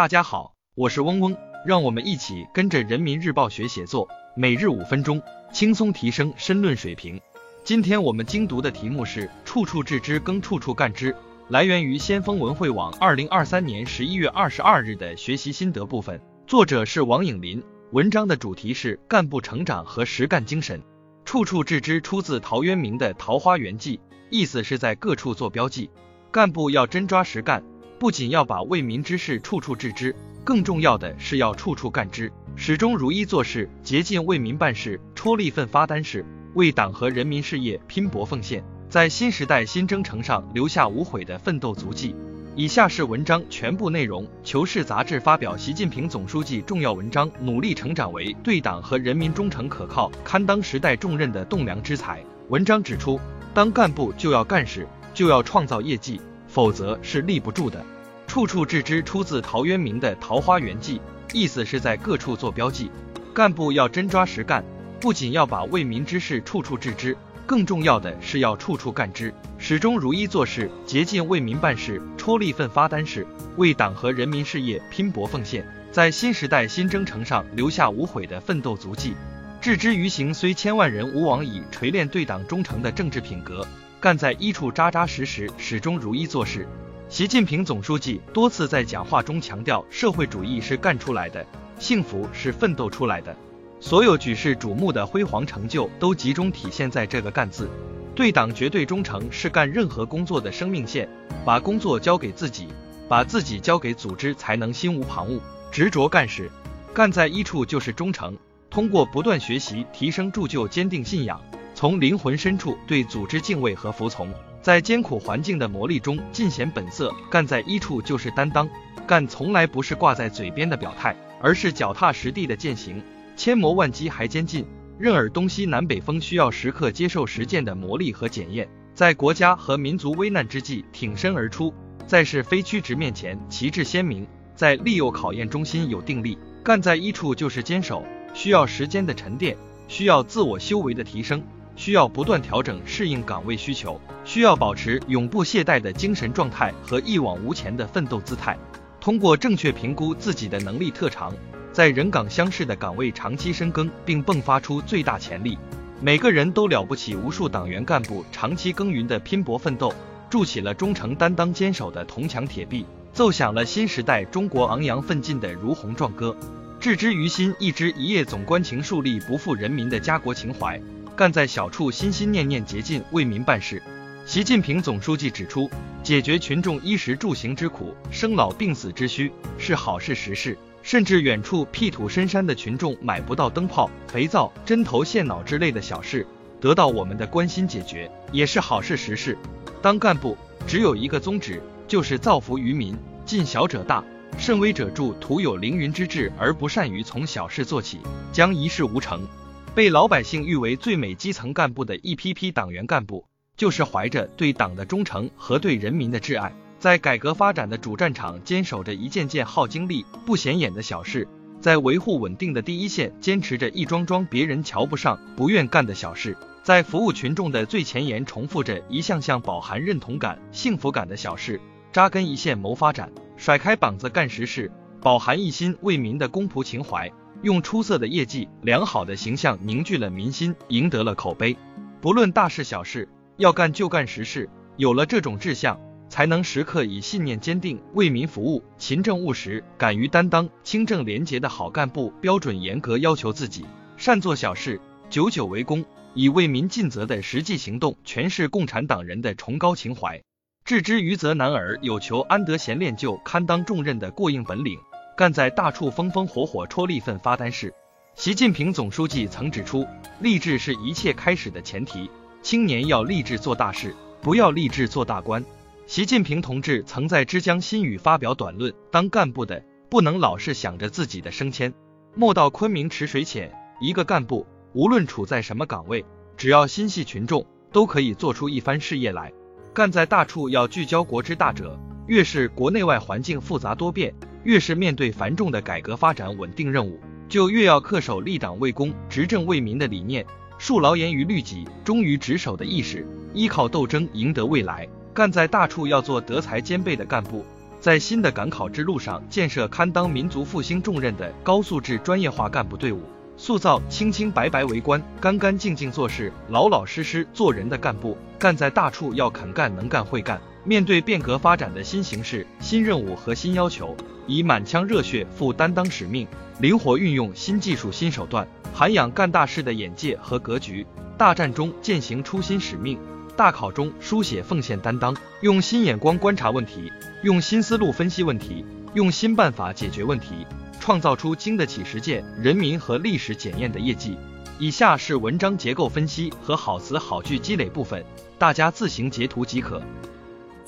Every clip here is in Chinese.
大家好，我是嗡嗡，让我们一起跟着人民日报学写作，每日五分钟，轻松提升申论水平。今天我们精读的题目是“处处置之，更处处干之”，来源于先锋文汇网二零二三年十一月二十二日的学习心得部分，作者是王颖林。文章的主题是干部成长和实干精神。处处置之出自陶渊明的《桃花源记》，意思是在各处做标记。干部要真抓实干。不仅要把为民之事处处置之，更重要的是要处处干之，始终如一做事，竭尽为民办事，出力奋发单事，为党和人民事业拼搏奉献，在新时代新征程上留下无悔的奋斗足迹。以下是文章全部内容。求是杂志发表习近平总书记重要文章，努力成长为对党和人民忠诚可靠、堪当时代重任的栋梁之才。文章指出，当干部就要干事，就要创造业绩。否则是立不住的。处处置之出自陶渊明的《桃花源记》，意思是在各处做标记。干部要真抓实干，不仅要把为民之事处处置之，更重要的是要处处干之，始终如一做事，竭尽为民办事，戳力奋发单事，为党和人民事业拼搏奉献，在新时代新征程上留下无悔的奋斗足迹。置之于行，虽千万人吾往矣，锤炼对党忠诚的政治品格。干在一处扎扎实实，始终如一做事。习近平总书记多次在讲话中强调，社会主义是干出来的，幸福是奋斗出来的。所有举世瞩目的辉煌成就，都集中体现在这个“干”字。对党绝对忠诚是干任何工作的生命线。把工作交给自己，把自己交给组织，才能心无旁骛，执着干事。干在一处就是忠诚。通过不断学习提升，铸就坚定信仰。从灵魂深处对组织敬畏和服从，在艰苦环境的磨砺中尽显本色，干在一处就是担当。干从来不是挂在嘴边的表态，而是脚踏实地的践行。千磨万击还坚劲，任尔东西南北风，需要时刻接受实践的磨砺和检验。在国家和民族危难之际挺身而出，在是非曲直面前旗帜鲜明，在利诱考验中心有定力。干在一处就是坚守，需要时间的沉淀，需要自我修为的提升。需要不断调整适应岗位需求，需要保持永不懈怠的精神状态和一往无前的奋斗姿态。通过正确评估自己的能力特长，在人岗相适的岗位长期深耕，并迸发出最大潜力。每个人都了不起，无数党员干部长期耕耘的拼搏奋斗，筑起了忠诚担当坚守的铜墙铁壁，奏响了新时代中国昂扬奋进的如虹壮歌。置之于心，一枝一叶总关情树立不负人民的家国情怀。干在小处，心心念念竭尽为民办事。习近平总书记指出，解决群众衣食住行之苦、生老病死之需是好事实事，甚至远处僻土深山的群众买不到灯泡、肥皂、针头线脑之类的小事，得到我们的关心解决，也是好事实事。当干部只有一个宗旨，就是造福于民，尽小者大，慎微者助。徒有凌云之志而不善于从小事做起，将一事无成。被老百姓誉为最美基层干部的一批批党员干部，就是怀着对党的忠诚和对人民的挚爱，在改革发展的主战场坚守着一件件耗精力不显眼的小事，在维护稳定的第一线坚持着一桩桩别人瞧不上、不愿干的小事，在服务群众的最前沿重复着一项项饱含认同感、幸福感的小事，扎根一线谋发展，甩开膀子干实事，饱含一心为民的公仆情怀。用出色的业绩、良好的形象凝聚了民心，赢得了口碑。不论大事小事，要干就干实事。有了这种志向，才能时刻以信念坚定为民服务，勤政务实，敢于担当，清正廉洁的好干部标准严格要求自己，善做小事，久久为功，以为民尽责的实际行动诠释共产党人的崇高情怀。置之于则难而有求安得闲练就堪当重任的过硬本领。干在大处风风火火，戳力奋发单事。习近平总书记曾指出，立志是一切开始的前提。青年要立志做大事，不要立志做大官。习近平同志曾在之江新语发表短论：当干部的不能老是想着自己的升迁。莫道昆明池水浅，一个干部无论处在什么岗位，只要心系群众，都可以做出一番事业来。干在大处要聚焦国之大者，越是国内外环境复杂多变。越是面对繁重的改革发展稳定任务，就越要恪守立党为公、执政为民的理念，树牢严于律己、忠于职守的意识，依靠斗争赢得未来。干在大处要做德才兼备的干部，在新的赶考之路上建设堪当民族复兴重任的高素质专业化干部队伍，塑造清清白白为官、干干净净做事、老老实实做人的干部。干在大处要肯干、能干、会干。面对变革发展的新形势、新任务和新要求，以满腔热血负担当使命，灵活运用新技术、新手段，涵养干大事的眼界和格局。大战中践行初心使命，大考中书写奉献担当，用新眼光观察问题，用新思路分析问题，用新办法解决问题，创造出经得起实践、人民和历史检验的业绩。以下是文章结构分析和好词好句积累部分，大家自行截图即可。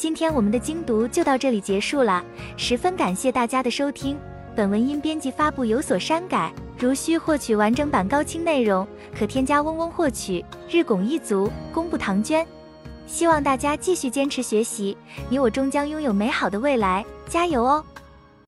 今天我们的精读就到这里结束了，十分感谢大家的收听。本文因编辑发布有所删改，如需获取完整版高清内容，可添加嗡嗡获取。日拱一卒，公布唐娟。希望大家继续坚持学习，你我终将拥有美好的未来，加油哦！